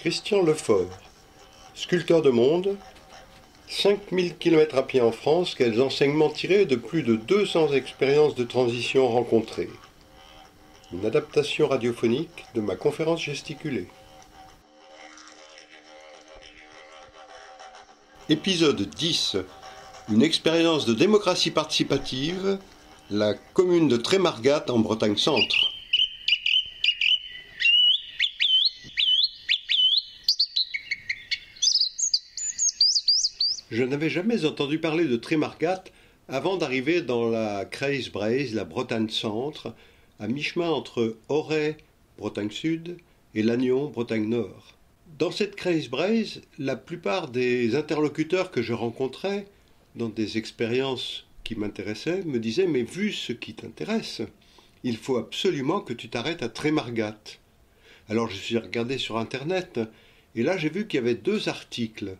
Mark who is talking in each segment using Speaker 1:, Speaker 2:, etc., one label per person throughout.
Speaker 1: Christian Lefort, sculpteur de monde, 5000 km à pied en France, quels enseignements tirés de plus de 200 expériences de transition rencontrées? Une adaptation radiophonique de ma conférence gesticulée. Épisode 10. Une expérience de démocratie participative, la commune de Trémargat en Bretagne Je n'avais jamais entendu parler de Trémargat avant d'arriver dans la Kreisbreise, la Bretagne Centre, à mi-chemin entre Auray, Bretagne Sud, et Lannion, Bretagne Nord. Dans cette Kreisbreise, la plupart des interlocuteurs que je rencontrais dans des expériences qui m'intéressaient me disaient Mais vu ce qui t'intéresse, il faut absolument que tu t'arrêtes à Trémargat. Alors je suis regardé sur Internet, et là j'ai vu qu'il y avait deux articles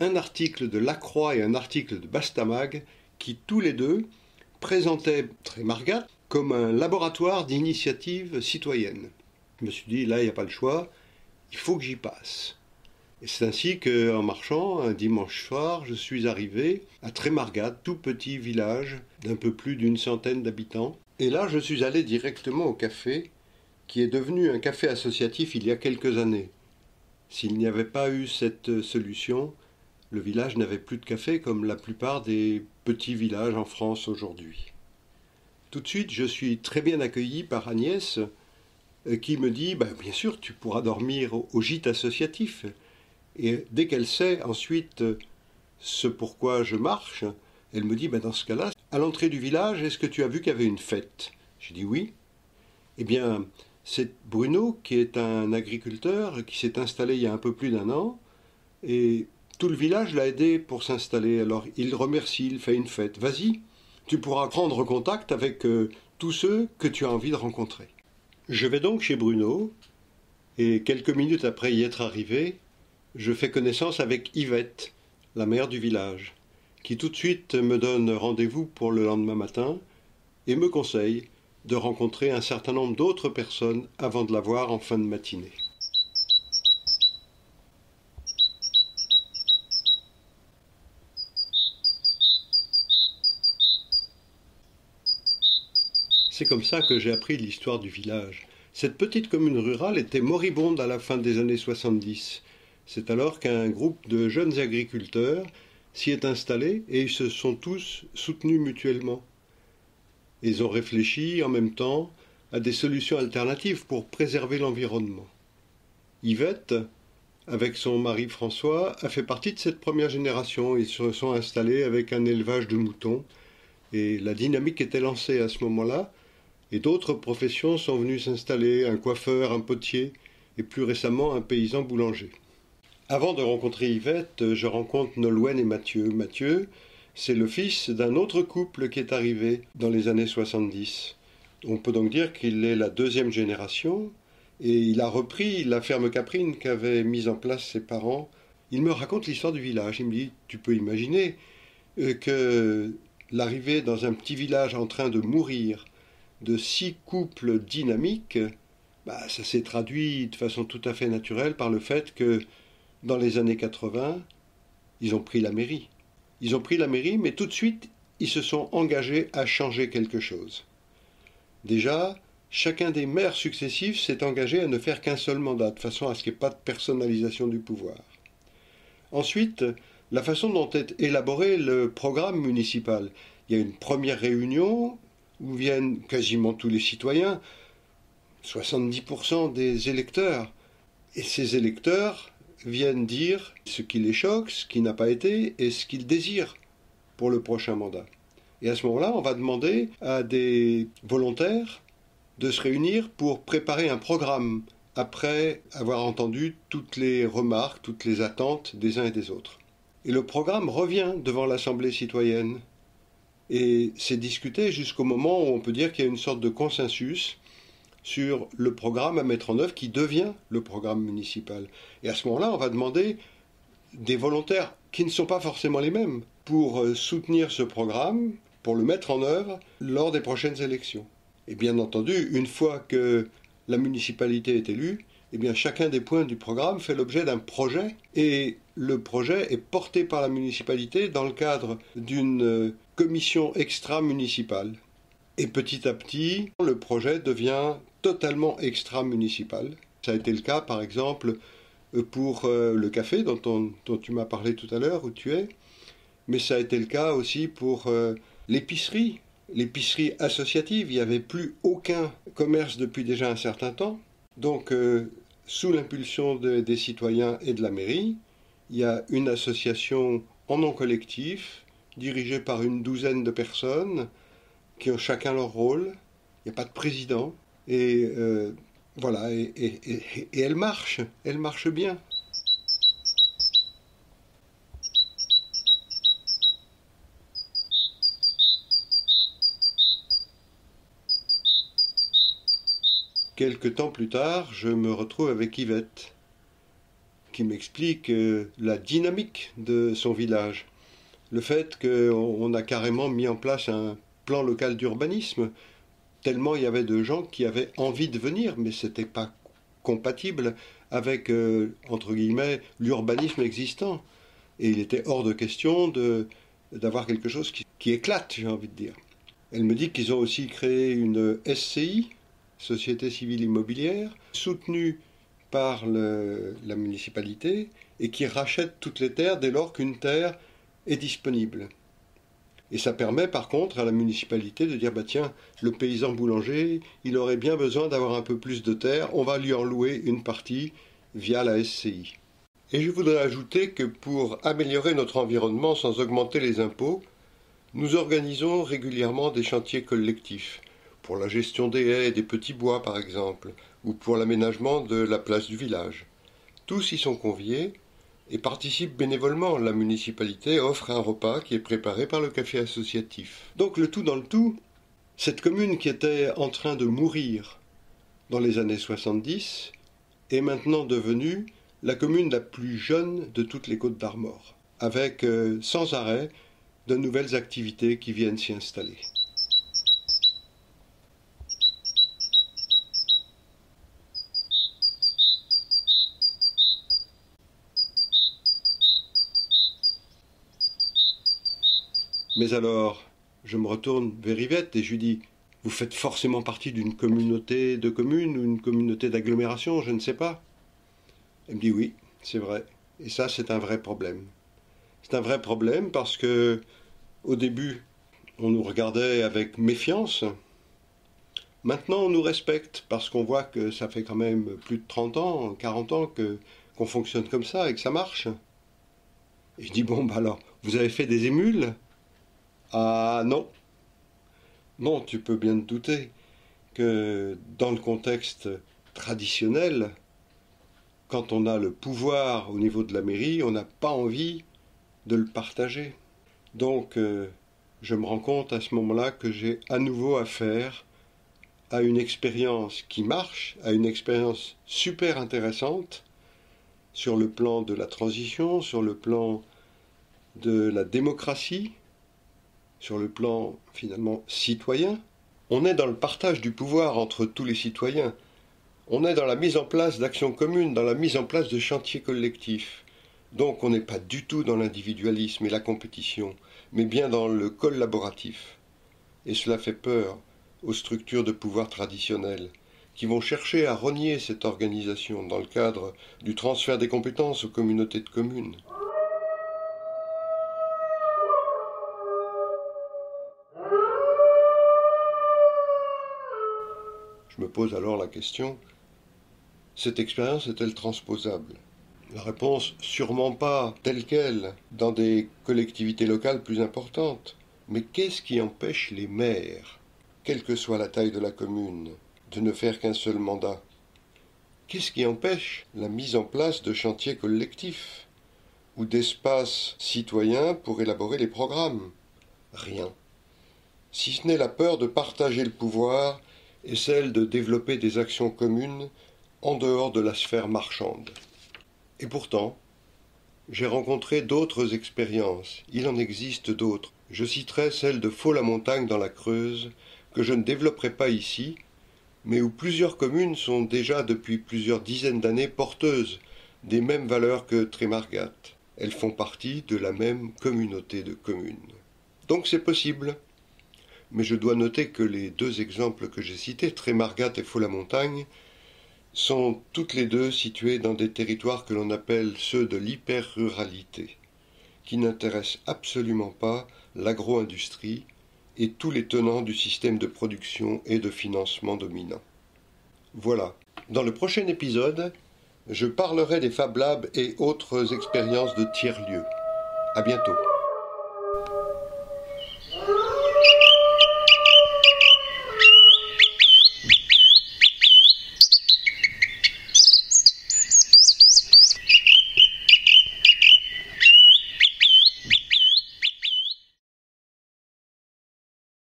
Speaker 1: un article de Lacroix et un article de Bastamag qui, tous les deux, présentaient Trémargat comme un laboratoire d'initiative citoyenne. Je me suis dit, là, il n'y a pas le choix, il faut que j'y passe. Et c'est ainsi qu'en marchant, un dimanche soir, je suis arrivé à Trémargat, tout petit village d'un peu plus d'une centaine d'habitants. Et là, je suis allé directement au café, qui est devenu un café associatif il y a quelques années. S'il n'y avait pas eu cette solution, le village n'avait plus de café comme la plupart des petits villages en France aujourd'hui. Tout de suite, je suis très bien accueilli par Agnès euh, qui me dit bah, Bien sûr, tu pourras dormir au gîte associatif. Et dès qu'elle sait ensuite ce pourquoi je marche, elle me dit bah, Dans ce cas-là, à l'entrée du village, est-ce que tu as vu qu'il y avait une fête? J'ai dit Oui. Eh bien, c'est Bruno qui est un agriculteur qui s'est installé il y a un peu plus d'un an. Et tout le village l'a aidé pour s'installer, alors il remercie, il fait une fête. Vas-y, tu pourras prendre contact avec euh, tous ceux que tu as envie de rencontrer. Je vais donc chez Bruno, et quelques minutes après y être arrivé, je fais connaissance avec Yvette, la mère du village, qui tout de suite me donne rendez-vous pour le lendemain matin et me conseille de rencontrer un certain nombre d'autres personnes avant de la voir en fin de matinée. C'est comme ça que j'ai appris l'histoire du village. Cette petite commune rurale était moribonde à la fin des années 70. C'est alors qu'un groupe de jeunes agriculteurs s'y est installé et ils se sont tous soutenus mutuellement. Ils ont réfléchi en même temps à des solutions alternatives pour préserver l'environnement. Yvette, avec son mari François, a fait partie de cette première génération. Ils se sont installés avec un élevage de moutons et la dynamique était lancée à ce moment-là et d'autres professions sont venues s'installer, un coiffeur, un potier, et plus récemment un paysan boulanger. Avant de rencontrer Yvette, je rencontre Nolwenn et Mathieu. Mathieu, c'est le fils d'un autre couple qui est arrivé dans les années 70. On peut donc dire qu'il est la deuxième génération, et il a repris la ferme caprine qu'avaient mise en place ses parents. Il me raconte l'histoire du village. Il me dit, tu peux imaginer euh, que l'arrivée dans un petit village en train de mourir, de six couples dynamiques, bah, ça s'est traduit de façon tout à fait naturelle par le fait que dans les années 80, ils ont pris la mairie. Ils ont pris la mairie, mais tout de suite, ils se sont engagés à changer quelque chose. Déjà, chacun des maires successifs s'est engagé à ne faire qu'un seul mandat, de façon à ce qu'il n'y ait pas de personnalisation du pouvoir. Ensuite, la façon dont est élaboré le programme municipal. Il y a une première réunion où viennent quasiment tous les citoyens, 70% des électeurs. Et ces électeurs viennent dire ce qui les choque, ce qui n'a pas été et ce qu'ils désirent pour le prochain mandat. Et à ce moment-là, on va demander à des volontaires de se réunir pour préparer un programme après avoir entendu toutes les remarques, toutes les attentes des uns et des autres. Et le programme revient devant l'Assemblée citoyenne et c'est discuté jusqu'au moment où on peut dire qu'il y a une sorte de consensus sur le programme à mettre en œuvre qui devient le programme municipal. Et à ce moment-là, on va demander des volontaires qui ne sont pas forcément les mêmes pour euh, soutenir ce programme, pour le mettre en œuvre lors des prochaines élections. Et bien entendu, une fois que la municipalité est élue, eh bien chacun des points du programme fait l'objet d'un projet et le projet est porté par la municipalité dans le cadre d'une euh, commission extra-municipale. Et petit à petit, le projet devient totalement extra-municipal. Ça a été le cas, par exemple, euh, pour euh, le café dont, tu m'as parlé tout à l'heure, où tu es, mais ça a été le cas aussi pour l'épicerie, l'épicerie associative. Il n'y avait plus aucun commerce depuis déjà un certain temps. Donc, sous l'impulsion des citoyens et de la mairie, il y a une association en nom collectif, dirigée par une douzaine de personnes, qui ont chacun leur rôle. Il n'y a pas de président. Et euh, voilà, et, et elle marche, elle marche bien. Quelque temps plus tard, je me retrouve avec Yvette, qui m'explique euh, la dynamique de son village. Le fait qu'on a carrément mis en place un plan local d'urbanisme, tellement il y avait de gens qui avaient envie de venir, mais ce n'était pas compatible avec, euh, entre guillemets, l'urbanisme existant. Et il était hors de question d'avoir quelque chose qui, qui éclate, j'ai envie de dire. Elle me dit qu'ils ont aussi créé une SCI, société civile immobilière, soutenue par la municipalité et qui rachète toutes les terres dès lors qu'une terre est disponible. Et ça permet par contre à la municipalité de dire bah tiens, le paysan boulanger, il aurait bien besoin d'avoir un peu plus de terre, on va lui en louer une partie via la SCI. Et je voudrais ajouter que pour améliorer notre environnement sans augmenter les impôts, nous organisons régulièrement des chantiers collectifs pour la gestion des haies et des petits bois par exemple, ou pour l'aménagement de la place du village. Tous y sont conviés et participent bénévolement. La municipalité offre un repas qui est préparé par le café associatif. Donc le tout dans le tout, cette commune qui était en train de mourir dans les années 70 est maintenant devenue la commune la plus jeune de toutes les côtes d'Armor, avec euh, sans arrêt de nouvelles activités qui viennent s'y installer. Mais alors, je me retourne vers Yvette et je lui dis Vous faites forcément partie d'une communauté de communes ou une communauté d'agglomération, je ne sais pas. Elle me dit Oui, c'est vrai. Et ça, c'est un vrai problème. C'est un vrai problème parce que, au début, on nous regardait avec méfiance. Maintenant, on nous respecte parce qu'on voit que ça fait quand même plus de 30 ans, 40 ans que, qu'on fonctionne comme ça et que ça marche. Et je dis Bon, bah alors, vous avez fait des émules? Ah non. Non, tu peux bien te douter que dans le contexte traditionnel, quand on a le pouvoir au niveau de la mairie, on n'a pas envie de le partager. Donc, euh, je me rends compte à ce moment-là que j'ai à nouveau affaire à une expérience qui marche, à une expérience super intéressante sur le plan de la transition, sur le plan de la démocratie, sur le plan finalement citoyen. On est dans le partage du pouvoir entre tous les citoyens. On est dans la mise en place d'actions communes, dans la mise en place de chantiers collectifs. Donc on n'est pas du tout dans l'individualisme et la compétition, mais bien dans le collaboratif. Et cela fait peur aux structures de pouvoir traditionnelles, qui vont chercher à renier cette organisation dans le cadre du transfert des compétences aux communautés de communes. Me pose alors la question, cette expérience est-elle transposable? La réponse, sûrement pas telle qu'elle, dans des collectivités locales plus importantes. Mais qu'est-ce qui empêche les maires, quelle que soit la taille de la commune, de ne faire qu'un seul mandat? Qu'est-ce qui empêche la mise en place de chantiers collectifs ou d'espaces citoyens pour élaborer les programmes? Rien. Si ce n'est la peur de partager le pouvoir et celle de développer des actions communes en dehors de la sphère marchande. Et pourtant, j'ai rencontré d'autres expériences, il en existe d'autres. Je citerai celle de Faux-la-Montagne dans la Creuse, que je ne développerai pas ici, mais où plusieurs communes sont déjà depuis plusieurs dizaines d'années porteuses des mêmes valeurs que Trémargat. Elles font partie de la même communauté de communes. Donc c'est possible. Mais je dois noter que les deux exemples que j'ai cités, Trémargat et Faux-la-Montagne, sont toutes les deux situées dans des territoires que l'on appelle ceux de l'hyper-ruralité, qui n'intéressent absolument pas l'agro-industrie et tous les tenants du système de production et de financement dominant. Voilà. Dans le prochain épisode, je parlerai des Fab Labs et autres expériences de tiers-lieux. À bientôt.